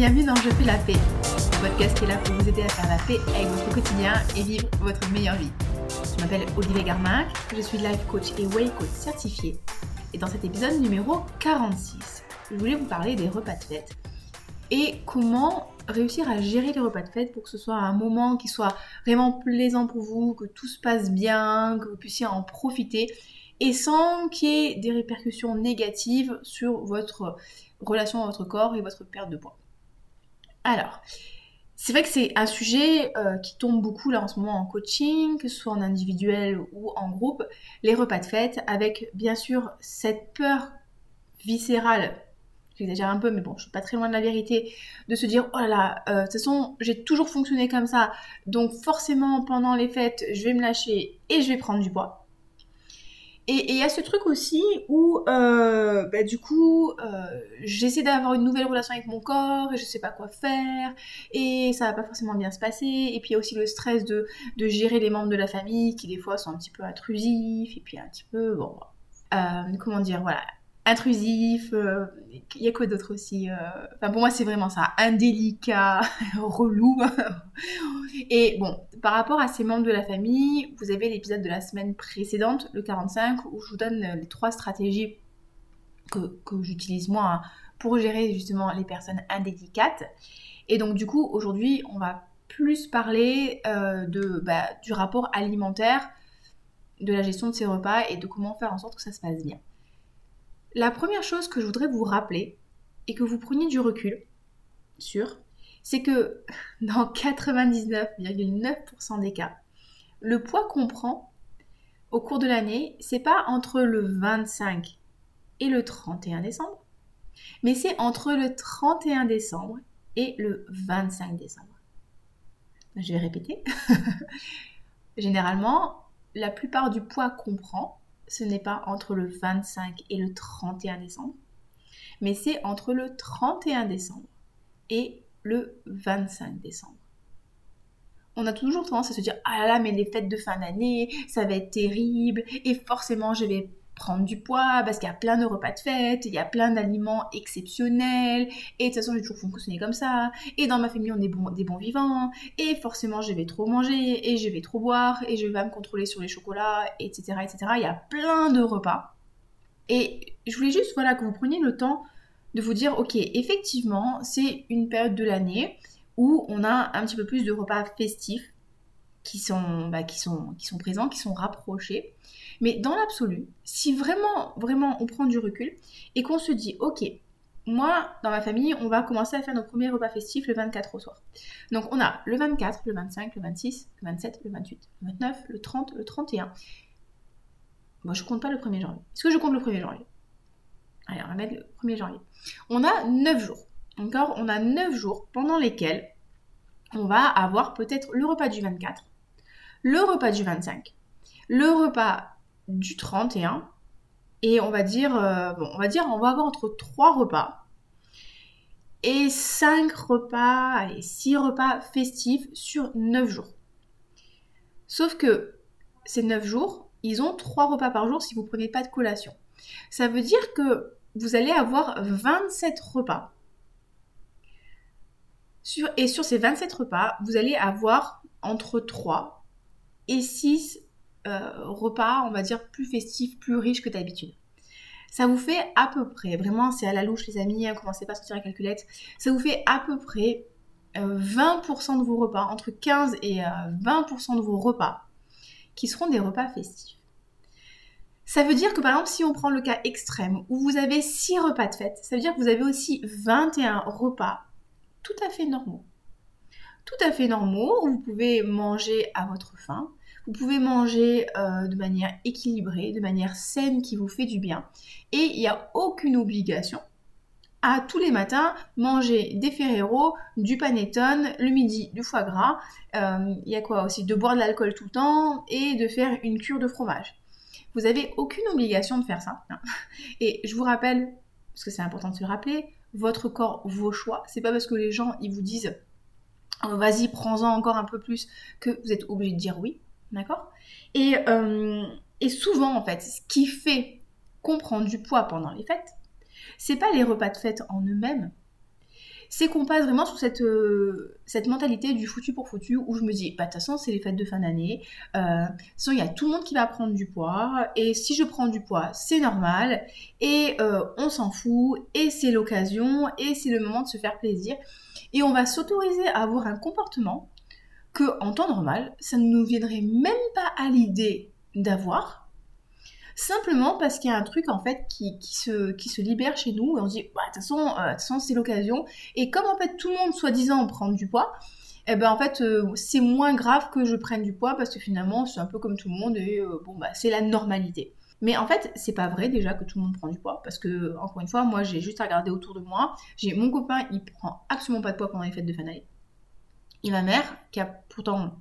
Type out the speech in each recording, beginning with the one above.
Bienvenue dans Je fais la paix, le podcast qui est là pour vous aider à faire la paix avec votre quotidien et vivre votre meilleure vie. Je m'appelle Olivier Garmac, je suis life coach et way coach certifié. Et dans cet épisode numéro 46, je voulais vous parler des repas de fête et comment réussir à gérer les repas de fête pour que ce soit un moment qui soit vraiment plaisant pour vous, que tout se passe bien, que vous puissiez en profiter et sans qu'il y ait des répercussions négatives sur votre relation à votre corps et votre perte de poids. Alors, c'est vrai que c'est un sujet euh, qui tombe beaucoup là en ce moment en coaching, que ce soit en individuel ou en groupe, les repas de fête, avec bien sûr cette peur viscérale j'exagère un peu, mais bon, je suis pas très loin de la vérité, de se dire, oh là là, euh, de toute façon, j'ai toujours fonctionné comme ça, donc forcément, pendant les fêtes, je vais me lâcher et je vais prendre du poids. Et il y a ce truc aussi où, euh, bah, du coup, euh, j'essaie d'avoir une nouvelle relation avec mon corps et je sais pas quoi faire et ça va pas forcément bien se passer. Et puis il y a aussi le stress de, de gérer les membres de la famille qui des fois sont un petit peu intrusifs et puis un petit peu, bon, comment dire, voilà, intrusif, euh, il y a quoi d'autre aussi euh, Enfin pour moi c'est vraiment ça, indélicat, relou. Et bon, par rapport à ces membres de la famille, vous avez l'épisode de la semaine précédente, le 45, où je vous donne les trois stratégies que, j'utilise moi pour gérer justement les personnes indélicates. Et donc du coup aujourd'hui on va plus parler euh, de, bah, du rapport alimentaire, de la gestion de ces repas et de comment faire en sorte que ça se passe bien. La première chose que je voudrais vous rappeler, et que vous preniez du recul sur, c'est que dans 99,9% des cas, le poids qu'on prend au cours de l'année, c'est pas entre le 25 et le 31 décembre, mais c'est entre le 31 décembre et le 25 décembre. Je vais répéter. Généralement, la plupart du poids qu'on prend, ce n'est pas entre le 25 et le 31 décembre, mais c'est entre le 31 décembre et le 25 décembre. On a toujours tendance à se dire ah là là mais les fêtes de fin d'année ça va être terrible et forcément je vais prendre du poids parce qu'il y a plein de repas de fête, il y a plein d'aliments exceptionnels, et de toute façon j'ai toujours fonctionné comme ça, et dans ma famille on est bon, des bons vivants, et forcément je vais trop manger, et je vais trop boire, et je vais me contrôler sur les chocolats, etc. etc. Il y a plein de repas. Et je voulais juste voilà, que vous preniez le temps de vous dire, ok, effectivement, c'est une période de l'année où on a un petit peu plus de repas festifs qui sont, bah, qui sont présents, qui sont rapprochés. Mais dans l'absolu, si vraiment, vraiment on prend du recul et qu'on se dit, ok, moi, dans ma famille, on va commencer à faire nos premiers repas festifs le 24 au soir. Donc on a le 24, le 25, le 26, le 27, le 28, le 29, le 30, le 31. Moi, je compte pas le 1er janvier. Est-ce que je compte le 1er janvier? Allez, on va mettre le 1er janvier. On a 9 jours. Encore, on a 9 jours pendant lesquels on va avoir peut-être le repas du 24, le repas du 25, le repas du 31 et on va dire, euh, bon, on va dire, on va avoir entre 3 repas et 5 repas, allez, 6 repas festifs sur 9 jours. Sauf que ces 9 jours, ils ont 3 repas par jour si vous prenez pas de collation. Ça veut dire que vous allez avoir 27 repas. Et sur ces 27 repas, vous allez avoir entre 3 et 6 euh, repas, on va dire, plus festifs, plus riches que d'habitude. Ça vous fait à peu près, vraiment c'est à la louche les amis, hein, commencez pas à sortir la calculette, ça vous fait à peu près 20% euh, de vos repas, entre 15 et 20% euh, de vos repas, qui seront des repas festifs. Ça veut dire que par exemple, si on prend le cas extrême où vous avez 6 repas de fête, ça veut dire que vous avez aussi 21 repas tout à fait normaux. Tout à fait normaux, où vous pouvez manger à votre faim, vous pouvez manger euh, de manière équilibrée, de manière saine qui vous fait du bien. Et il n'y a aucune obligation à tous les matins manger des Ferrero, du panettone, le midi du foie gras. Euh, il y a quoi aussi? De boire de l'alcool tout le temps et de faire une cure de fromage. Vous n'avez aucune obligation de faire ça. Et je vous rappelle, parce que c'est important de se rappeler, votre corps, vos choix. C'est pas parce que les gens ils vous disent oh, vas-y, prends-en encore un peu plus que vous êtes obligé de dire oui. D'accord? Et, euh, et souvent, en fait, ce qui fait qu'on prend du poids pendant les fêtes, c'est pas les repas de fête en eux-mêmes, c'est qu'on passe vraiment sur cette, euh, cette mentalité du foutu pour foutu où je me dis, bah de toute façon c'est les fêtes de fin d'année, euh, il y a tout le monde qui va prendre du poids, et si je prends du poids c'est normal, et on s'en fout, et c'est l'occasion, et c'est le moment de se faire plaisir, et on va s'autoriser à avoir un comportement que en temps normal, ça ne nous viendrait même pas à l'idée d'avoir, simplement parce qu'il y a un truc en fait qui, se, libère chez nous et on se dit bah, de toute façon, c'est l'occasion et comme en fait tout le monde soi-disant prend du poids eh ben en fait euh, c'est moins grave que je prenne du poids parce que finalement c'est un peu comme tout le monde et euh, bon bah c'est la normalité mais en fait, c'est pas vrai déjà que tout le monde prend du poids parce que, encore une fois, moi j'ai juste à regarder autour de moi. J'ai mon copain, il prend absolument pas de poids pendant les fêtes de fin d'année. Et ma mère, qui a pourtant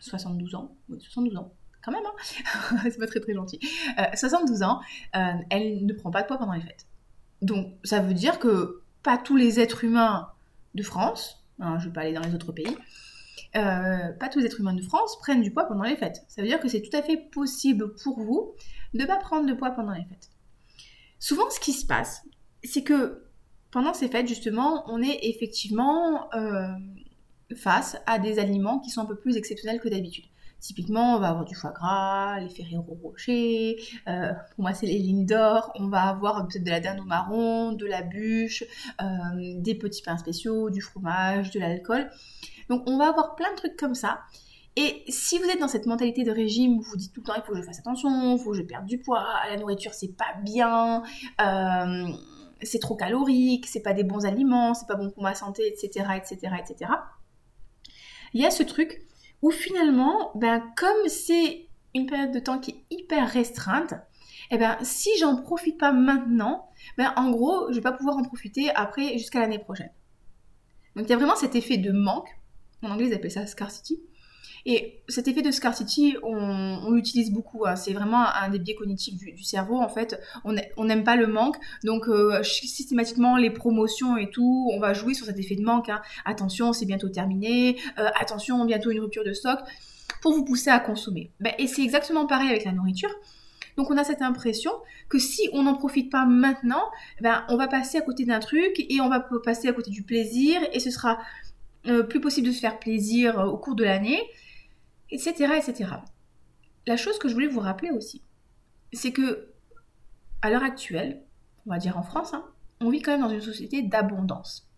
72 ans, oui, 72 ans, quand même, hein c'est pas très très gentil. 72 euh, ans, euh, elle ne prend pas de poids pendant les fêtes. Donc ça veut dire que pas tous les êtres humains de France, hein, je vais pas aller dans les autres pays, euh, pas tous les êtres humains de France prennent du poids pendant les fêtes. Ça veut dire que c'est tout à fait possible pour vous de ne pas prendre de poids pendant les fêtes. Souvent, ce qui se passe, c'est que pendant ces fêtes, justement, on est effectivement face à des aliments qui sont un peu plus exceptionnels que d'habitude. Typiquement, on va avoir du foie gras, les Ferrero Rocher, euh, pour moi c'est les lignes d'or, on va avoir peut-être de la dinde au marron, de la bûche, euh, des petits pains spéciaux, du fromage, de l'alcool. Donc on va avoir plein de trucs comme ça. Et si vous êtes dans cette mentalité de régime où vous dites tout le temps il faut que je fasse attention, il faut que je perde du poids, la nourriture c'est pas bien, euh, c'est trop calorique, c'est pas des bons aliments, c'est pas bon pour ma santé, etc., etc., etc. Il y a ce truc où finalement, ben, comme c'est une période de temps qui est hyper restreinte, eh ben, si j'en profite pas maintenant, ben, en gros, je vais pas pouvoir en profiter après jusqu'à l'année prochaine. Donc il y a vraiment cet effet de manque. En anglais, ils appellent ça scarcity. Et cet effet de scarcity, on, l'utilise beaucoup. Hein. C'est vraiment un des biais cognitifs du, cerveau. En fait, on n'aime pas le manque. Donc, euh, systématiquement, les promotions et tout, on va jouer sur cet effet de manque. Hein. Attention, c'est bientôt terminé. Euh, attention, bientôt une rupture de stock. Pour vous pousser à consommer. Ben, et c'est exactement pareil avec la nourriture. Donc on a cette impression que si on n'en profite pas maintenant, ben, on va passer à côté d'un truc et on va passer à côté du plaisir et ce sera euh, plus possible de se faire plaisir au cours de l'année etc.. La chose que je voulais vous rappeler aussi, c'est que à l'heure actuelle, on va dire en France, hein, on vit quand même dans une société d'abondance.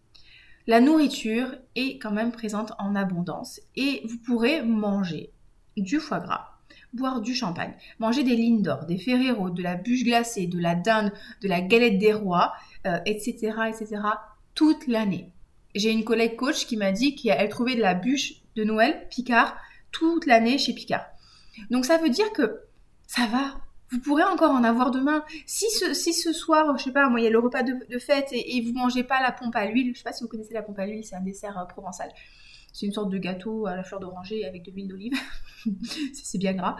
La nourriture est quand même présente en abondance et vous pourrez manger du foie gras, boire du champagne, manger des lignes d'or, des Ferrero, de la bûche glacée, de la dinde, de la galette des rois, etc., euh, etc., toute l'année. J'ai une collègue coach qui m'a dit qu'elle trouvait de la bûche de Noël, Picard, toute l'année chez Picard. Donc ça veut dire que ça va. Vous pourrez encore en avoir demain. Si ce, si ce soir, je sais pas, moi, il y a le repas de, fête et, et, vous mangez pas la pompe à l'huile, je sais pas si vous connaissez la pompe à l'huile, c'est un dessert euh, provençal. C'est une sorte de gâteau à la fleur d'oranger avec de l'huile d'olive. c'est bien gras.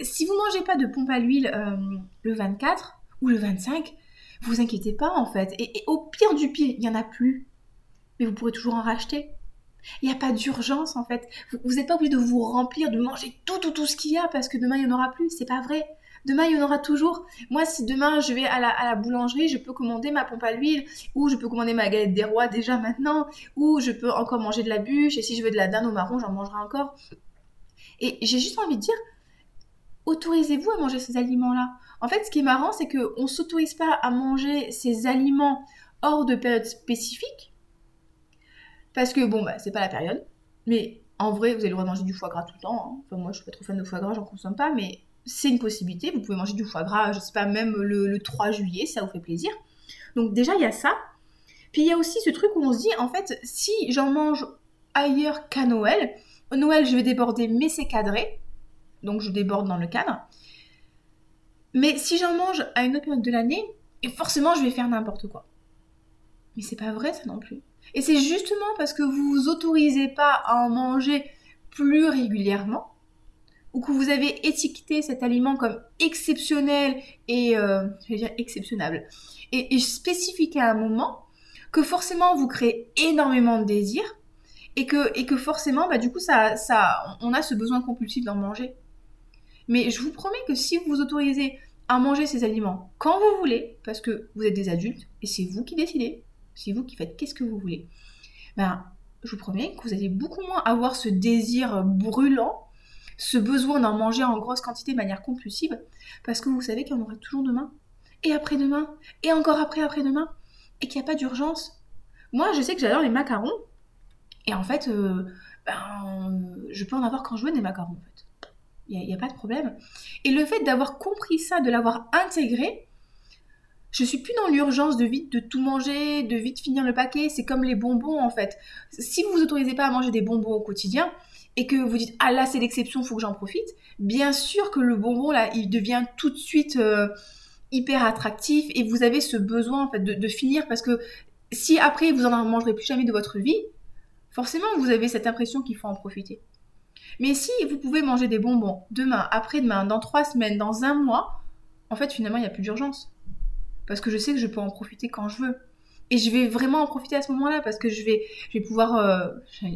Si vous mangez pas de pompe à l'huile euh, le 24 ou le 25, vous inquiétez pas en fait. Et, et au pire du pire, il y en a plus. Mais vous pourrez toujours en racheter. Il n'y a pas d'urgence en fait. Vous n'êtes pas obligé de vous remplir, de manger tout, tout, tout ce qu'il y a parce que demain il n'y en aura plus. C'est pas vrai. Demain, il y en aura toujours. Moi, si demain je vais à la, boulangerie, je peux commander ma pompe à l'huile, ou je peux commander ma galette des rois déjà maintenant, ou je peux encore manger de la bûche, et si je veux de la dinde au marron, j'en mangerai encore. Et j'ai juste envie de dire, autorisez-vous à manger ces aliments-là. En fait, ce qui est marrant, c'est qu'on ne s'autorise pas à manger ces aliments hors de période spécifique, parce que bon, bah, c'est pas la période. Mais en vrai, vous allez le droit de manger du foie gras tout le temps. Hein. Enfin, moi, je suis pas trop fan de foie gras, j'en consomme pas, mais c'est une possibilité. Vous pouvez manger du foie gras, je sais pas, même le, 3 juillet, ça vous fait plaisir. Donc, déjà, il y a ça. Puis, il y a aussi ce truc où on se dit, en fait, si j'en mange ailleurs qu'à Noël, Noël, je vais déborder, mais c'est cadré. Donc, je déborde dans le cadre. Mais si j'en mange à une autre période de l'année, forcément, je vais faire n'importe quoi. Mais c'est pas vrai, ça non plus. Et c'est justement parce que vous vous autorisez pas à en manger plus régulièrement, ou que vous avez étiqueté cet aliment comme exceptionnel et, euh, je vais dire exceptionnable, et, spécifique à un moment, que forcément vous créez énormément de désir, et que, forcément, bah, du coup, ça, ça, on a ce besoin compulsif d'en manger. Mais je vous promets que si vous vous autorisez à manger ces aliments quand vous voulez, parce que vous êtes des adultes, et c'est vous qui décidez, c'est vous qui faites qu'est-ce que vous voulez, ben, je vous promets que vous allez beaucoup moins avoir ce désir brûlant, ce besoin d'en manger en grosse quantité de manière compulsive, parce que vous savez qu'il y en aura toujours demain, et après-demain, et encore après après-demain, et qu'il n'y a pas d'urgence. Moi, je sais que j'adore les macarons, et en fait, euh, ben, je peux en avoir quand je veux des macarons, en fait. Il n'y a, a, pas de problème. Et le fait d'avoir compris ça, de l'avoir intégré, je suis plus dans l'urgence de vite de tout manger, de vite finir le paquet. C'est comme les bonbons en fait. Si vous vous autorisez pas à manger des bonbons au quotidien et que vous dites ah là c'est l'exception, faut que j'en profite. Bien sûr que le bonbon là, il devient tout de suite euh, hyper attractif et vous avez ce besoin en fait de, finir parce que si après vous en mangerez plus jamais de votre vie, forcément vous avez cette impression qu'il faut en profiter. Mais si vous pouvez manger des bonbons demain, après-demain, dans trois semaines, dans un mois, en fait finalement il n'y a plus d'urgence parce que je sais que je peux en profiter quand je veux. Et je vais vraiment en profiter à ce moment-là parce que je vais, je vais pouvoir euh,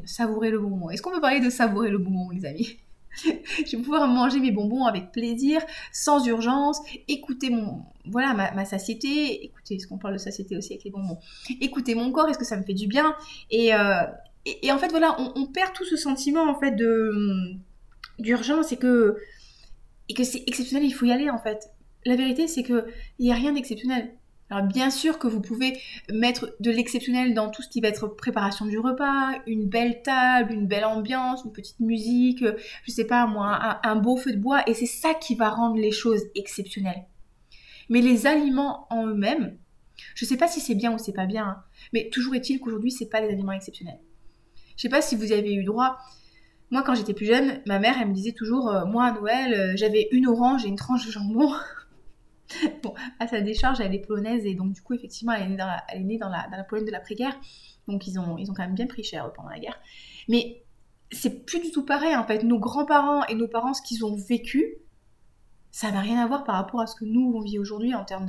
savourer le bonbon. Est-ce qu'on peut parler de savourer le bonbon, les amis? Je vais pouvoir manger mes bonbons avec plaisir, sans urgence, écouter mon, voilà, ma, satiété. Écoutez, est-ce qu'on parle de satiété aussi avec les bonbons? Écouter mon corps, est-ce que ça me fait du bien? Et, euh, et, en fait, voilà, on, on, perd tout ce sentiment en fait de d'urgence et que et que c'est exceptionnel, il faut y aller en fait la vérité, c'est qu'il n'y a rien d'exceptionnel. Alors bien sûr que vous pouvez mettre de l'exceptionnel dans tout ce qui va être préparation du repas, une belle table, une belle ambiance, une petite musique, je sais pas moi, un, beau feu de bois, et c'est ça qui va rendre les choses exceptionnelles. Mais les aliments en eux-mêmes, je sais pas si c'est bien ou c'est pas bien, hein, mais toujours est-il qu'aujourd'hui c'est pas des aliments exceptionnels. Je sais pas si vous avez eu droit. Moi, quand j'étais plus jeune, ma mère, elle me disait toujours, euh, moi à Noël, euh, j'avais une orange et une tranche de jambon. bon, à sa décharge, elle est polonaise et donc du coup, effectivement, elle est née dans la, elle est née dans la, dans la Pologne de l'après-guerre. Donc ils ont, ils ont quand même bien pris cher pendant la guerre. Mais c'est plus du tout pareil en fait. Nos grands-parents et nos parents, ce qu'ils ont vécu, ça n'a rien à voir par rapport à ce que nous on vit aujourd'hui en termes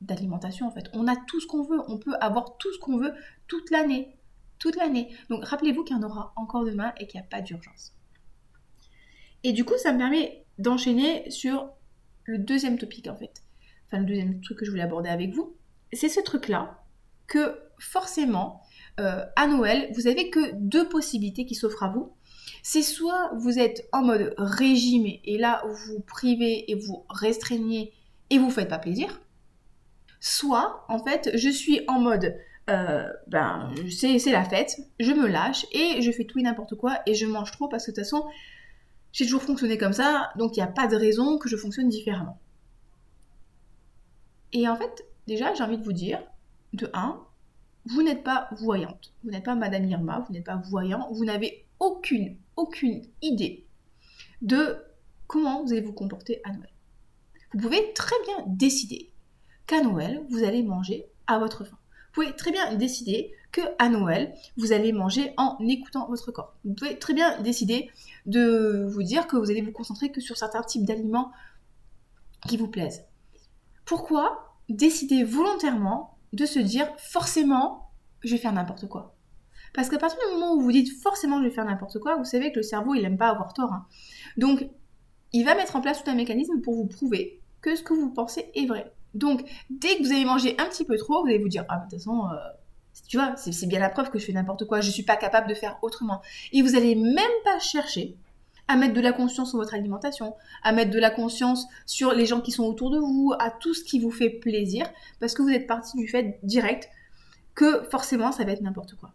d'alimentation en fait. On a tout ce qu'on veut, on peut avoir tout ce qu'on veut toute l'année. Toute l'année. Donc rappelez-vous qu'il y en aura encore demain et qu'il n'y a pas d'urgence. Et du coup, ça me permet d'enchaîner sur le deuxième topic en fait, enfin le deuxième truc que je voulais aborder avec vous, c'est ce truc-là que forcément, euh, à Noël, vous avez que deux possibilités qui s'offrent à vous. C'est soit vous êtes en mode régime et là vous privez et vous restreignez et vous faites pas plaisir. Soit en fait je suis en mode euh, ben c'est la fête, je me lâche et je fais tout et n'importe quoi et je mange trop parce que de toute façon j'ai toujours fonctionné comme ça, donc il n'y a pas de raison que je fonctionne différemment. Et en fait, déjà, j'ai envie de vous dire, de 1, vous n'êtes pas voyante, vous n'êtes pas Madame Irma, vous n'êtes pas voyant, vous n'avez aucune, aucune idée de comment vous allez vous comporter à Noël. Vous pouvez très bien décider qu'à Noël, vous allez manger à votre faim. Vous pouvez très bien décider que à Noël, vous allez manger en écoutant votre corps. Vous pouvez très bien décider de vous dire que vous allez vous concentrer que sur certains types d'aliments qui vous plaisent. Pourquoi décider volontairement de se dire forcément je vais faire n'importe quoi? Parce qu'à partir du moment où vous dites forcément je vais faire n'importe quoi, vous savez que le cerveau il n'aime pas avoir tort. Hein. Donc il va mettre en place tout un mécanisme pour vous prouver que ce que vous pensez est vrai. Donc dès que vous allez manger un petit peu trop, vous allez vous dire ah de toute façon euh, tu vois, c'est bien la preuve que je fais n'importe quoi, je suis pas capable de faire autrement. Et vous allez même pas chercher à mettre de la conscience sur votre alimentation, à mettre de la conscience sur les gens qui sont autour de vous, à tout ce qui vous fait plaisir, parce que vous êtes parti du fait direct que forcément ça va être n'importe quoi.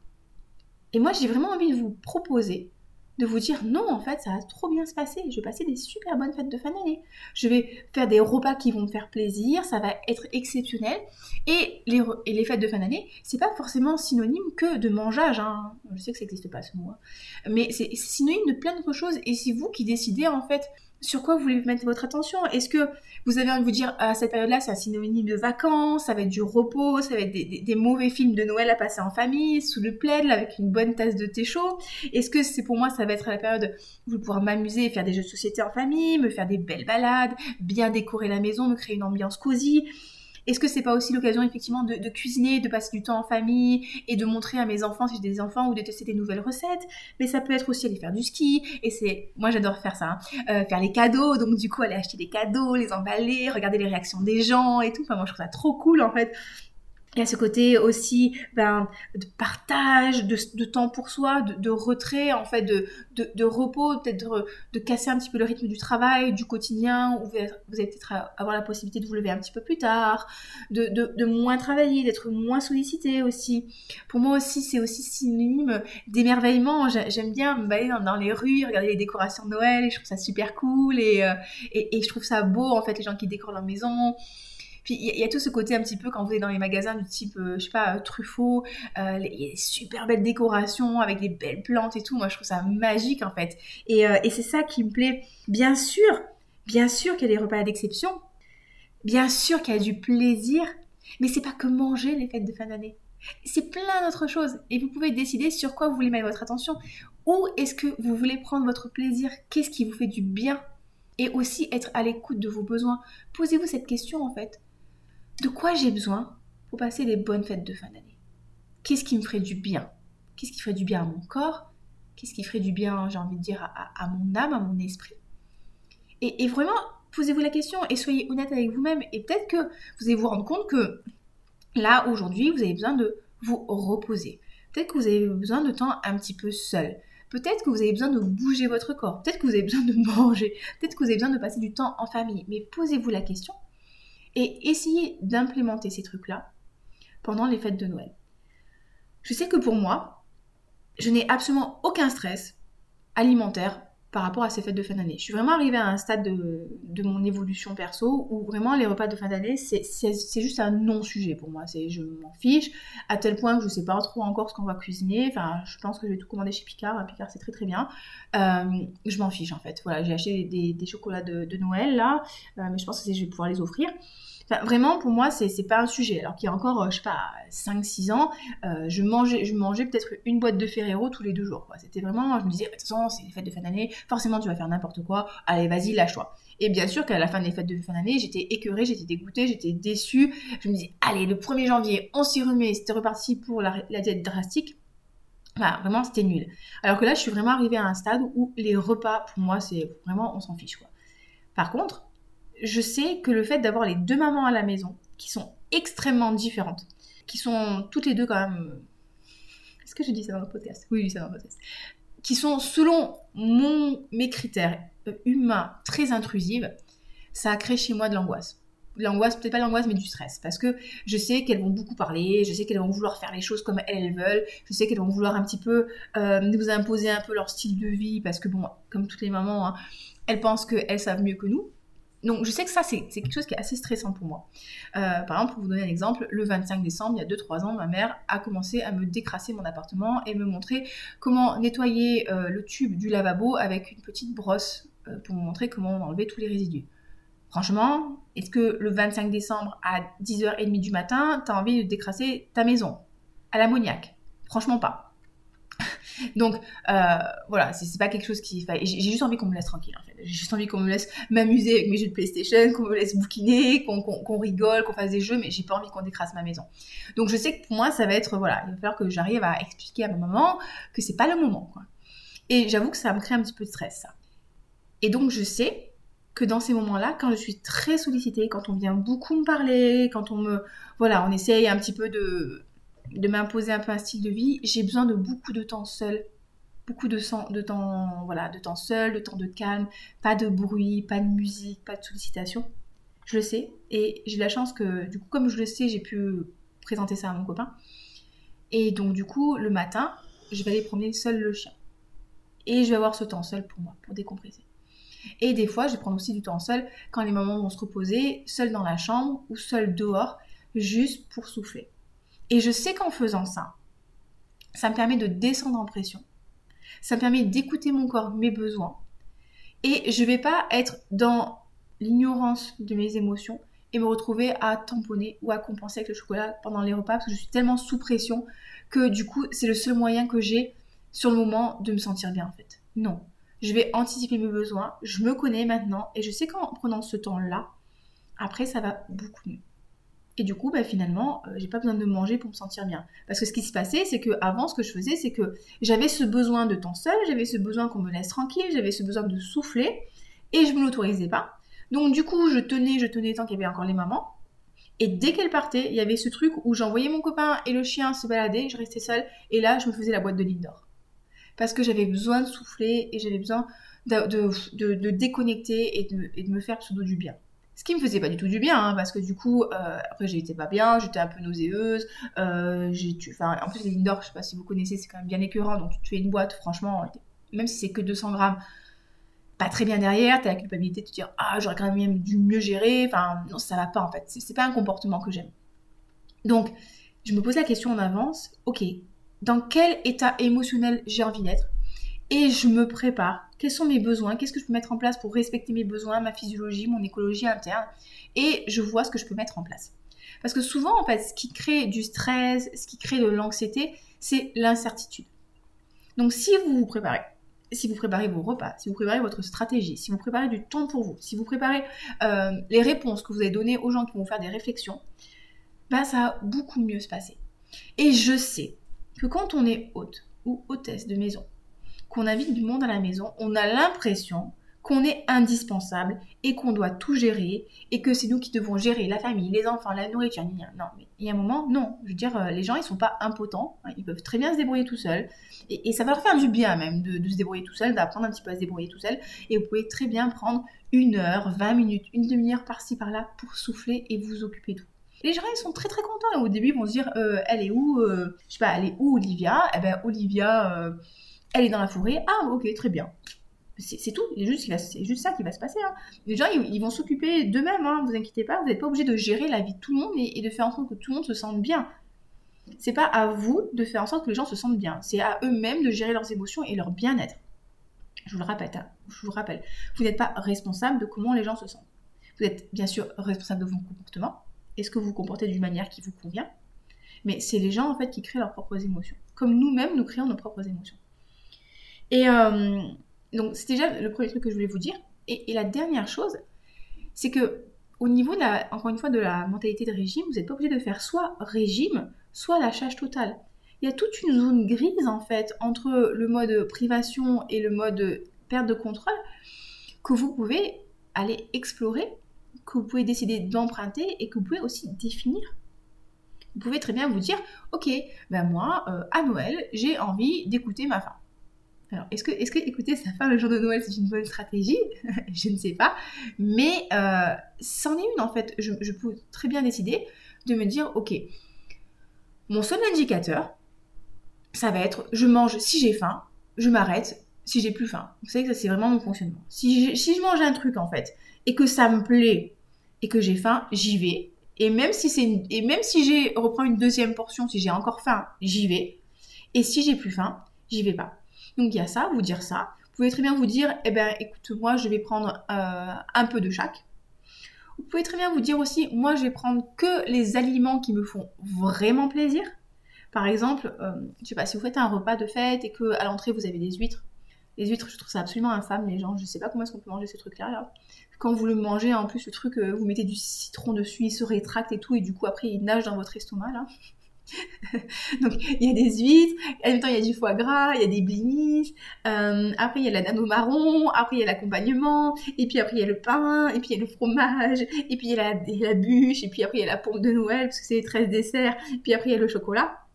Et moi j'ai vraiment envie de vous proposer de vous dire non, en fait, ça va trop bien se passer. Je vais passer des super bonnes fêtes de fin d'année. Je vais faire des repas qui vont me faire plaisir, ça va être exceptionnel. Et les, fêtes de fin d'année, c'est pas forcément synonyme que de mangeage. Hein. Je sais que ça n'existe pas ce mot, hein. mais c'est synonyme de plein d'autres choses. Et c'est vous qui décidez en fait sur quoi vous voulez mettre votre attention? Est-ce que vous avez envie de vous dire, à cette période-là, c'est un synonyme de vacances, ça va être du repos, ça va être des, mauvais films de Noël à passer en famille, sous le plaid, avec une bonne tasse de thé chaud? Est-ce que c'est pour moi, ça va être la période où je vais pouvoir m'amuser et faire des jeux de société en famille, me faire des belles balades, bien décorer la maison, me créer une ambiance cosy? Est-ce que c'est pas aussi l'occasion effectivement de, cuisiner, de passer du temps en famille et de montrer à mes enfants si j'ai des enfants ou de tester des nouvelles recettes? Mais ça peut être aussi aller faire du ski et c'est, moi j'adore faire ça, hein. euh, faire les cadeaux. Donc du coup aller acheter des cadeaux, les emballer, regarder les réactions des gens et tout. Enfin moi je trouve ça trop cool en fait. Il y a ce côté aussi ben, de partage, de, temps pour soi, de, retrait, en fait, de, de repos, peut-être de, casser un petit peu le rythme du travail, du quotidien, où vous allez peut-être avoir la possibilité de vous lever un petit peu plus tard, de, moins travailler, d'être moins sollicité aussi. Pour moi aussi, c'est aussi synonyme d'émerveillement. J'aime bien me balader dans, les rues, regarder les décorations de Noël, et je trouve ça super cool, et, euh, et, et je trouve ça beau, en fait, les gens qui décorent leur maison. Puis il y, a tout ce côté un petit peu quand vous êtes dans les magasins du type, euh, je sais pas, Truffaut, euh, il y a des super belles décorations avec des belles plantes et tout. Moi, je trouve ça magique en fait. Et, euh, et c'est ça qui me plaît. Bien sûr, bien sûr qu'il y a des repas d'exception. Bien sûr qu'il y a du plaisir. Mais c'est pas que manger les fêtes de fin d'année. C'est plein d'autres choses. Et vous pouvez décider sur quoi vous voulez mettre votre attention. Où est-ce que vous voulez prendre votre plaisir? Qu'est-ce qui vous fait du bien? Et aussi être à l'écoute de vos besoins. Posez-vous cette question en fait de quoi j'ai besoin pour passer des bonnes fêtes de fin d'année? Qu'est-ce qui me ferait du bien? Qu'est-ce qui ferait du bien à mon corps? Qu'est-ce qui ferait du bien, j'ai envie de dire, à, mon âme, à mon esprit? Et, vraiment, posez-vous la question et soyez honnête avec vous-même. Et peut-être que vous allez vous rendre compte que là, aujourd'hui, vous avez besoin de vous reposer. Peut-être que vous avez besoin de temps un petit peu seul. Peut-être que vous avez besoin de bouger votre corps. Peut-être que vous avez besoin de manger. Peut-être que vous avez besoin de passer du temps en famille. Mais posez-vous la question et essayez d'implémenter ces trucs-là pendant les fêtes de Noël. Je sais que pour moi, je n'ai absolument aucun stress alimentaire par rapport à ces fêtes de fin d'année. Je suis vraiment arrivée à un stade de, mon évolution perso où vraiment les repas de fin d'année, c'est juste un non-sujet pour moi. Je m'en fiche, à tel point que je ne sais pas trop encore ce qu'on va cuisiner. Enfin, je pense que je vais tout commander chez Picard. Picard, c'est très très bien. Euh, je m'en fiche en fait. Voilà, j'ai acheté des, chocolats de, Noël là, euh, mais je pense que je vais pouvoir les offrir vraiment, pour moi, c'est pas un sujet. Alors qu'il y a encore, euh, je sais pas, 5-6 ans, euh, je mangeais, je mangeais peut-être une boîte de Ferrero tous les deux jours. C'était vraiment, je me disais, de toute façon, c'est les fêtes de fin d'année, forcément, tu vas faire n'importe quoi. Allez, vas-y, lâche-toi. Et bien sûr qu'à la fin des fêtes de fin d'année, j'étais écœurée, j'étais dégoûtée, j'étais déçue. Je me disais, allez, le 1er janvier, on s'y remet, c'était reparti pour la, diète drastique. Voilà, vraiment, c'était nul. Alors que là, je suis vraiment arrivée à un stade où les repas, pour moi, c'est vraiment, on s'en fiche, quoi. Par contre, je sais que le fait d'avoir les deux mamans à la maison, qui sont extrêmement différentes, qui sont toutes les deux quand même... Est-ce que je dis ça dans le podcast? Oui, oui, c'est dans le podcast. Qui sont selon mon, mes critères euh, humains très intrusives, ça a créé chez moi de l'angoisse. L'angoisse, peut-être pas l'angoisse, mais du stress. Parce que je sais qu'elles vont beaucoup parler, je sais qu'elles vont vouloir faire les choses comme elles, veulent, je sais qu'elles vont vouloir un petit peu euh, nous imposer un peu leur style de vie, parce que bon, comme toutes les mamans, hein, elles pensent qu'elles savent mieux que nous. Donc je sais que ça, c'est quelque chose qui est assez stressant pour moi. Euh, par exemple, pour vous donner un exemple, le 25 décembre, il y a 2-3 ans, ma mère a commencé à me décrasser mon appartement et me montrer comment nettoyer euh, le tube du lavabo avec une petite brosse euh, pour me montrer comment enlever tous les résidus. Franchement, est-ce que le 25 décembre à 10h30 du matin, tu as envie de décrasser ta maison à l'ammoniaque Franchement pas. Donc euh, voilà, c'est pas quelque chose qui. J'ai juste envie qu'on me laisse tranquille en fait. J'ai juste envie qu'on me laisse m'amuser avec mes jeux de PlayStation, qu'on me laisse bouquiner, qu'on rigole, qu'on fasse des jeux, mais j'ai pas envie qu'on décrase ma maison. Donc je sais que pour moi ça va être voilà, il va falloir que j'arrive à expliquer à ma maman que c'est pas le moment quoi. Et j'avoue que ça me crée un petit peu de stress ça. Et donc je sais que dans ces moments-là, quand je suis très sollicitée, quand on vient beaucoup me parler, quand on me voilà, on essaye un petit peu de de m'imposer un peu un style de vie, j'ai besoin de beaucoup de temps seul. Beaucoup de, temps, voilà, de temps seul, de temps de calme, pas de bruit, pas de musique, pas de sollicitation. Je le sais. Et j'ai la chance que, du coup, comme je le sais, j'ai pu présenter ça à mon copain. Et donc, du coup, le matin, je vais aller promener seul le chien. Et je vais avoir ce temps seul pour moi, pour décompresser. Et des fois, je vais prendre aussi du temps seul quand les mamans vont se reposer, seul dans la chambre ou seul dehors, juste pour souffler. Et je sais qu'en faisant ça, ça me permet de descendre en pression. Ça me permet d'écouter mon corps, mes besoins. Et je ne vais pas être dans l'ignorance de mes émotions et me retrouver à tamponner ou à compenser avec le chocolat pendant les repas parce que je suis tellement sous pression que du coup c'est le seul moyen que j'ai sur le moment de me sentir bien en fait. Non, je vais anticiper mes besoins, je me connais maintenant et je sais qu'en prenant ce temps-là, après ça va beaucoup mieux. Et du coup, bah, finalement, euh, j'ai pas besoin de manger pour me sentir bien. Parce que ce qui se passait, c'est que avant, ce que je faisais, c'est que j'avais ce besoin de temps seul, j'avais ce besoin qu'on me laisse tranquille, j'avais ce besoin de souffler, et je me l'autorisais pas. Donc du coup, je tenais, je tenais tant qu'il y avait encore les mamans. Et dès qu'elle partait, il y avait ce truc où j'envoyais mon copain et le chien se balader, je restais seule, et là, je me faisais la boîte de ligne d'or. Parce que j'avais besoin de souffler et j'avais besoin de, déconnecter et de, me faire pseudo du bien. Ce qui me faisait pas du tout du bien, hein, parce que du coup, euh, après j'étais pas bien, j'étais un peu nauséeuse. Euh, en plus, les lignes d'or, je sais pas si vous connaissez, c'est quand même bien écœurant. Donc tu fais une boîte, franchement, même si c'est que 200 grammes, pas très bien derrière, t'as la culpabilité de te dire ah j'aurais quand même dû mieux gérer, enfin non ça va pas en fait, c'est pas un comportement que j'aime. Donc je me pose la question en avance, ok, dans quel état émotionnel j'ai envie d'être? Et je me prépare. Quels sont mes besoins Qu'est-ce que je peux mettre en place pour respecter mes besoins, ma physiologie, mon écologie interne Et je vois ce que je peux mettre en place. Parce que souvent, en fait, ce qui crée du stress, ce qui crée de l'anxiété, c'est l'incertitude. Donc, si vous vous préparez, si vous préparez vos repas, si vous préparez votre stratégie, si vous préparez du temps pour vous, si vous préparez euh, les réponses que vous avez données aux gens qui vont faire des réflexions, bah ça va beaucoup mieux se passer. Et je sais que quand on est hôte ou hôtesse de maison, qu'on invite du monde à la maison, on a l'impression qu'on est indispensable et qu'on doit tout gérer et que c'est nous qui devons gérer la famille, les enfants, la nourriture. Non, mais il y a un moment, non. Je veux dire, euh, les gens, ils sont pas impotents. Hein, ils peuvent très bien se débrouiller tout seuls. Et, ça va leur faire du bien même de, se débrouiller tout seul, d'apprendre un petit peu à se débrouiller tout seul. Et vous pouvez très bien prendre une heure, 20 minutes, une demi-heure par-ci par-là pour souffler et vous occuper d'eux. Les gens, ils sont très très contents. Au début, ils vont se dire, euh, elle est où euh, Je sais pas, elle est où Olivia? Eh ben, Olivia elle est dans la forêt, ah ok, très bien. C'est tout, c'est juste, juste, ça qui va se passer. Hein. Les gens, ils, vont s'occuper d'eux-mêmes, hein, vous inquiétez pas, vous n'êtes pas obligé de gérer la vie de tout le monde et, de faire en sorte que tout le monde se sente bien. C'est pas à vous de faire en sorte que les gens se sentent bien, c'est à eux-mêmes de gérer leurs émotions et leur bien-être. Je vous le rappelle, hein, je vous rappelle, vous n'êtes pas responsable de comment les gens se sentent. Vous êtes bien sûr responsable de vos comportements. Est-ce que vous vous comportez d'une manière qui vous convient Mais c'est les gens en fait qui créent leurs propres émotions. Comme nous-mêmes, nous créons nos propres émotions. Et euh, donc, c'est déjà le premier truc que je voulais vous dire. Et, la dernière chose, c'est que au niveau, de la, encore une fois, de la mentalité de régime, vous n'êtes pas obligé de faire soit régime, soit la charge totale. Il y a toute une zone grise, en fait, entre le mode privation et le mode perte de contrôle, que vous pouvez aller explorer, que vous pouvez décider d'emprunter et que vous pouvez aussi définir. Vous pouvez très bien vous dire, ok, ben moi, euh, à Noël, j'ai envie d'écouter ma femme. Alors, est-ce que, est que écouter sa femme le jour de Noël, c'est une bonne stratégie? Je ne sais pas. Mais euh, c'en est une, en fait. Je, peux très bien décider de me dire, ok, mon seul indicateur, ça va être, je mange si j'ai faim, je m'arrête si j'ai plus faim. Vous savez que ça, c'est vraiment mon fonctionnement. Si, si je mange un truc, en fait, et que ça me plaît, et que j'ai faim, j'y vais. Et même si c'est et même si j'ai reprends une deuxième portion, si j'ai encore faim, j'y vais. Et si j'ai plus faim, j'y vais pas. Donc il y a ça, vous dire ça. Vous pouvez très bien vous dire, eh ben écoute, moi je vais prendre euh, un peu de chaque. Vous pouvez très bien vous dire aussi, moi je vais prendre que les aliments qui me font vraiment plaisir. Par exemple, euh, je sais pas, si vous faites un repas de fête et que à l'entrée vous avez des huîtres, les huîtres, je trouve ça absolument infâme, les gens. Je sais pas comment est-ce qu'on peut manger ces trucs-là. Là. Quand vous le mangez, en plus, le truc, euh, vous mettez du citron dessus, il se rétracte et tout, et du coup, après, il nage dans votre estomac. Donc il y a des huîtres, en même temps il y a du foie gras, il y a des blinis, euh, après il y a la nano marron, après il y a l'accompagnement, et puis après il y a le pain, et puis il y a le fromage, et puis il y a la, bûche, et puis après il y a la pompe de Noël parce que c'est les 13 desserts, et puis après il y a le chocolat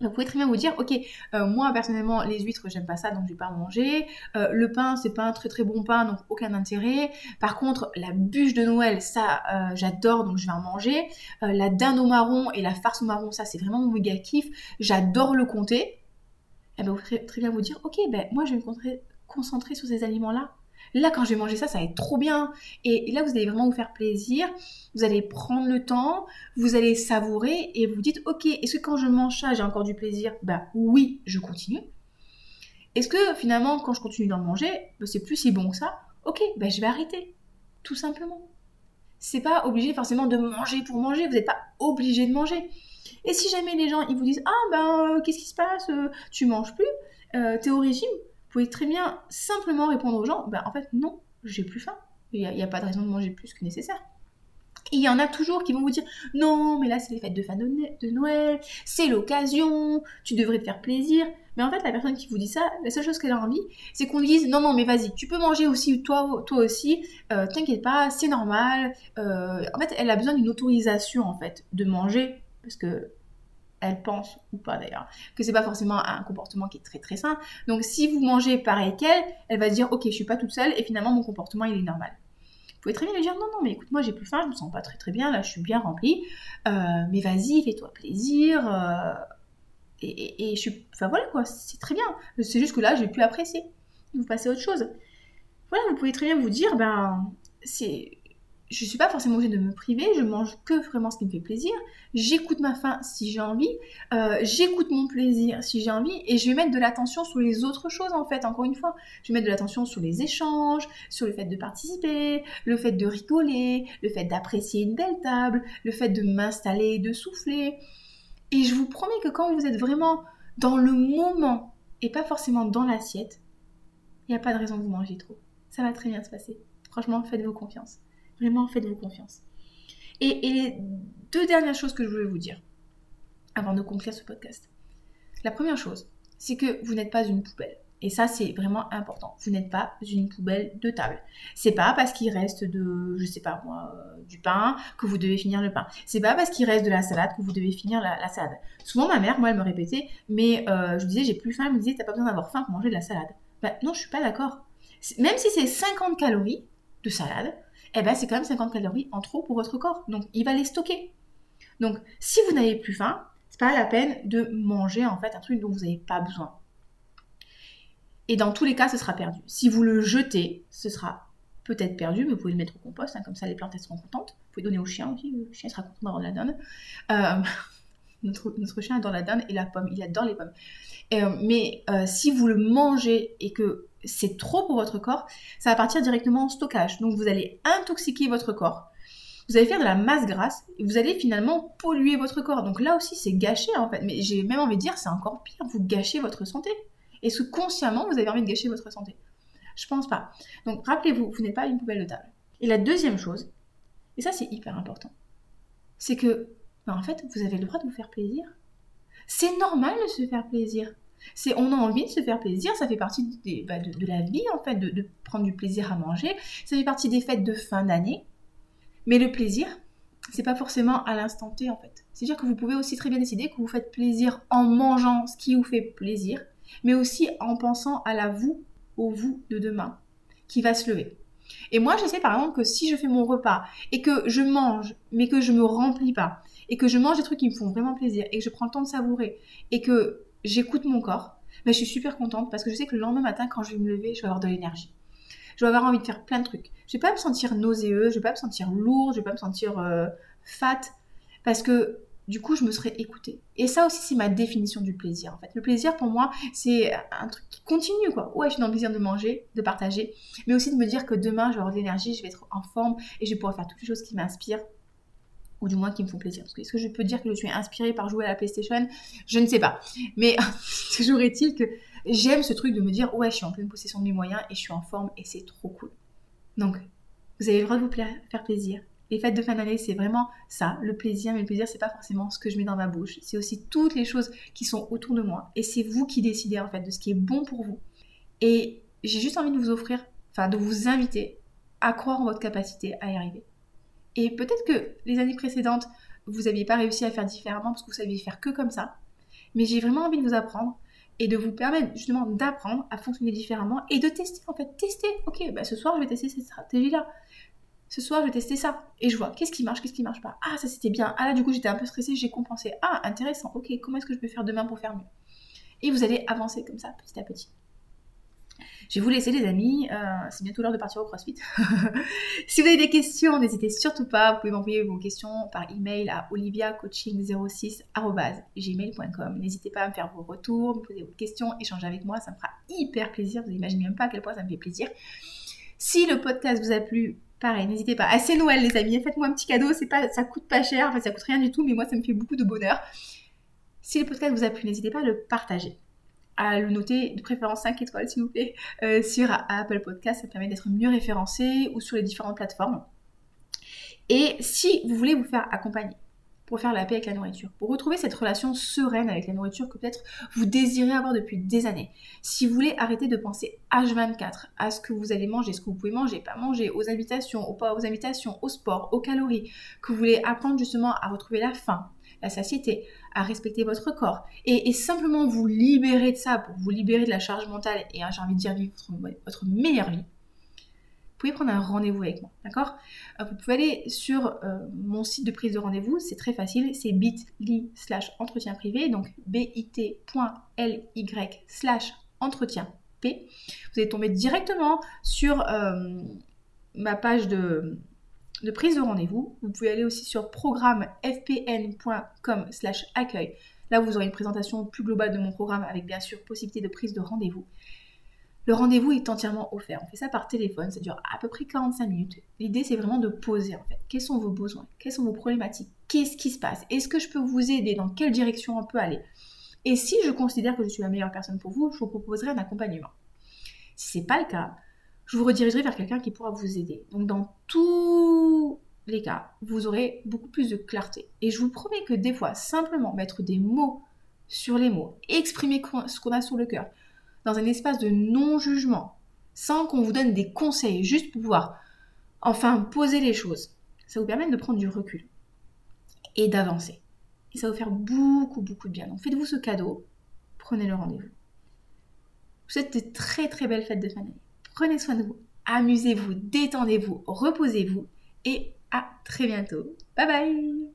vous pouvez très bien vous dire, ok, euh, moi personnellement les huîtres j'aime pas ça donc je vais pas en manger. Euh, le pain c'est pas un très très bon pain donc aucun intérêt. Par contre la bûche de Noël ça euh, j'adore donc je vais en manger. la dinde au marron et la farce au marron ça c'est vraiment mon méga kiff. J'adore le compter. Et eh ben vous pouvez très bien vous dire, ok ben moi je vais me concentrer sur ces aliments là. Là, quand je vais manger ça, ça va être trop bien. Et là, vous allez vraiment vous faire plaisir. Vous allez prendre le temps, vous allez savourer et vous dites, ok, est-ce que quand je mange ça, j'ai encore du plaisir? Bah oui, je continue. Est-ce que finalement, quand je continue d'en manger, bah, c'est plus si bon que ça? Ok, bah je vais arrêter. Tout simplement. C'est pas obligé forcément de manger pour manger. Vous n'êtes pas obligé de manger. Et si jamais les gens ils vous disent ah ben qu'est-ce qui se passe? Tu manges plus? Euh, T'es au régime? Pouvez très bien simplement répondre aux gens, ben en fait non, j'ai plus faim. Il n'y a, pas de raison de manger plus que nécessaire. Il y en a toujours qui vont vous dire non, mais là c'est les fêtes de fin de, Noël, c'est l'occasion, tu devrais te faire plaisir. Mais en fait, la personne qui vous dit ça, la seule chose qu'elle a envie, c'est qu'on lui dise non, non, mais vas-y, tu peux manger aussi, toi, toi aussi, euh, t'inquiète pas, c'est normal. Euh, en fait, elle a besoin d'une autorisation, en fait, de manger, parce que elle pense, ou pas d'ailleurs, que c'est pas forcément un comportement qui est très très sain. Donc si vous mangez pareil qu'elle, elle va dire ok, je suis pas toute seule et finalement mon comportement il est normal. Vous pouvez très bien lui dire non, non, mais écoute, moi j'ai plus faim, je me sens pas très très bien, là je suis bien remplie, euh, mais vas-y, fais-toi plaisir. et, et, je suis. Enfin voilà quoi, c'est très bien. C'est juste que là, j'ai pu apprécier. Vous passez à autre chose. Voilà, vous pouvez très bien vous dire, ben, c'est je suis pas forcément obligée de me priver, je mange que vraiment ce qui me fait plaisir, j'écoute ma faim si j'ai envie, euh, j'écoute mon plaisir si j'ai envie, et je vais mettre de l'attention sur les autres choses en fait, encore une fois. Je vais mettre de l'attention sur les échanges, sur le fait de participer, le fait de rigoler, le fait d'apprécier une belle table, le fait de m'installer, de souffler. Et je vous promets que quand vous êtes vraiment dans le moment et pas forcément dans l'assiette, il n'y a pas de raison que vous mangez trop. Ça va très bien se passer. Franchement, faites-vous confiance. Vraiment, faites-vous confiance. Et, les deux dernières choses que je voulais vous dire, avant de conclure ce podcast. La première chose, c'est que vous n'êtes pas une poubelle. Et ça, c'est vraiment important. Vous n'êtes pas une poubelle de table. C'est pas parce qu'il reste de, je sais pas moi, euh, du pain que vous devez finir le pain. C'est pas parce qu'il reste de la salade que vous devez finir la, salade. Souvent, ma mère, moi, elle me répétait, mais euh, je disais, j'ai plus faim. Elle me disait, t'as pas besoin d'avoir faim pour manger de la salade. Ben non, je suis pas d'accord. Même si c'est 50 calories de salade, eh ben c'est quand même 50 calories en trop pour votre corps. Donc il va les stocker. Donc si vous n'avez plus faim, c'est pas la peine de manger en fait un truc dont vous n'avez pas besoin. Et dans tous les cas, ce sera perdu. Si vous le jetez, ce sera peut-être perdu, mais vous pouvez le mettre au compost, hein, comme ça les plantes seront contentes. Vous pouvez donner au chien aussi, le chien sera content d'avoir de la donne. Euh, notre, chien adore la donne et la pomme, il adore les pommes. Euh, mais euh, si vous le mangez et que c'est trop pour votre corps, ça va partir directement en stockage. Donc vous allez intoxiquer votre corps. Vous allez faire de la masse grasse et vous allez finalement polluer votre corps. Donc là aussi, c'est gâché en fait. Mais j'ai même envie de dire, c'est encore pire. Vous gâchez votre santé. Est-ce que consciemment, vous avez envie de gâcher votre santé Je pense pas. Donc rappelez-vous, vous n'êtes pas une poubelle de table. Et la deuxième chose, et ça c'est hyper important, c'est que, ben, en fait, vous avez le droit de vous faire plaisir. C'est normal de se faire plaisir. C'est, on a envie de se faire plaisir, ça fait partie bah, de, la vie en fait, de, prendre du plaisir à manger, ça fait partie des fêtes de fin d'année. Mais le plaisir, c'est pas forcément à l'instant T en fait. C'est-à-dire que vous pouvez aussi très bien décider que vous faites plaisir en mangeant ce qui vous fait plaisir, mais aussi en pensant à la vous, au vous de demain, qui va se lever. Et moi, je sais par exemple que si je fais mon repas et que je mange, mais que je me remplis pas, et que je mange des trucs qui me font vraiment plaisir, et que je prends le temps de savourer, et que j'écoute mon corps, mais je suis super contente parce que je sais que le lendemain matin, quand je vais me lever, je vais avoir de l'énergie. Je vais avoir envie de faire plein de trucs. Je vais pas me sentir nauséeux, je vais pas me sentir lourde, je vais pas me sentir euh, fat, parce que du coup, je me serais écoutée. Et ça aussi, c'est ma définition du plaisir, en fait. Le plaisir, pour moi, c'est un truc qui continue, quoi. Ouais, je suis dans le plaisir de manger, de partager, mais aussi de me dire que demain, je vais avoir de l'énergie, je vais être en forme et je vais pouvoir faire toutes les choses qui m'inspirent ou du moins qui me font plaisir. Est-ce que je peux dire que je suis inspirée par jouer à la PlayStation? Je ne sais pas. Mais toujours est-il que j'aime ce truc de me dire ouais, je suis en pleine possession de mes moyens et je suis en forme et c'est trop cool. Donc, vous avez le droit de vous faire plaisir. Les fêtes de fin d'année, c'est vraiment ça, le plaisir. Mais le plaisir, c'est pas forcément ce que je mets dans ma bouche. C'est aussi toutes les choses qui sont autour de moi. Et c'est vous qui décidez en fait de ce qui est bon pour vous. Et j'ai juste envie de vous offrir, enfin de vous inviter à croire en votre capacité à y arriver. Et peut-être que les années précédentes, vous n'aviez pas réussi à faire différemment parce que vous saviez faire que comme ça. Mais j'ai vraiment envie de vous apprendre et de vous permettre justement d'apprendre à fonctionner différemment et de tester en fait. Tester, ok, bah ce soir je vais tester cette stratégie-là. Ce soir je vais tester ça. Et je vois qu'est-ce qui marche, qu'est-ce qui marche pas? Ah, ça c'était bien. Ah là du coup j'étais un peu stressée, j'ai compensé. Ah, intéressant, ok, comment est-ce que je peux faire demain pour faire mieux? Et vous allez avancer comme ça, petit à petit. Je vais vous laisser les amis, euh, c'est bientôt l'heure de partir au CrossFit. si vous avez des questions, n'hésitez surtout pas, vous pouvez m'envoyer vos questions par email à oliviacoaching06@gmail.com. N'hésitez pas à me faire vos retours, me poser vos questions, échanger avec moi, ça me fera hyper plaisir, vous n'imaginez même pas à quel point ça me fait plaisir. Si le podcast vous a plu, pareil, n'hésitez pas. C'est Noël les amis, faites-moi un petit cadeau, c'est pas, ça coûte pas cher, enfin ça coûte rien du tout, mais moi ça me fait beaucoup de bonheur. Si le podcast vous a plu, n'hésitez pas à le partager à le noter, de préférence 5 étoiles s'il vous plaît, euh, sur Apple Podcast, ça permet d'être mieux référencé ou sur les différentes plateformes. Et si vous voulez vous faire accompagner pour faire la paix avec la nourriture, pour retrouver cette relation sereine avec la nourriture que peut-être vous désirez avoir depuis des années. Si vous voulez arrêter de penser H24 à ce que vous allez manger, ce que vous pouvez manger, pas manger, aux invitations, aux pas aux invitations, au sport, aux calories, que vous voulez apprendre justement à retrouver la faim, la satiété, à respecter votre corps et, simplement vous libérer de ça pour vous libérer de la charge mentale et j'ai envie de dire vivre votre meilleure vie, vous pouvez prendre un rendez-vous avec moi, d'accord? Euh, Vous pouvez aller sur euh, mon site de prise de rendez-vous, c'est très facile, c'est bit.ly slash entretien privé, donc bit.ly slash entretien P. Vous allez tomber directement sur euh, ma page de, de prise de rendez-vous. Vous pouvez aller aussi sur programmefpn.com slash accueil. Là, vous aurez une présentation plus globale de mon programme avec bien sûr possibilité de prise de rendez-vous. Le rendez-vous est entièrement offert. On fait ça par téléphone, ça dure à peu près 45 minutes. L'idée, c'est vraiment de poser en fait. Quels sont vos besoins? Quelles sont vos problématiques? Qu'est-ce qui se passe? Est-ce que je peux vous aider? Dans quelle direction on peut aller? Et si je considère que je suis la meilleure personne pour vous, je vous proposerai un accompagnement. Si ce n'est pas le cas, je vous redirigerai vers quelqu'un qui pourra vous aider. Donc dans tous les cas, vous aurez beaucoup plus de clarté. Et je vous promets que des fois, simplement mettre des mots sur les mots, exprimer ce qu'on a sur le cœur, dans un espace de non-jugement, sans qu'on vous donne des conseils, juste pour pouvoir enfin poser les choses. Ça vous permet de prendre du recul et d'avancer. Et ça va vous faire beaucoup, beaucoup de bien. Donc faites-vous ce cadeau, prenez le rendez-vous. Vous souhaite de très très belles fêtes de fin d'année. Prenez soin de vous, amusez-vous, détendez-vous, reposez-vous et à très bientôt. Bye bye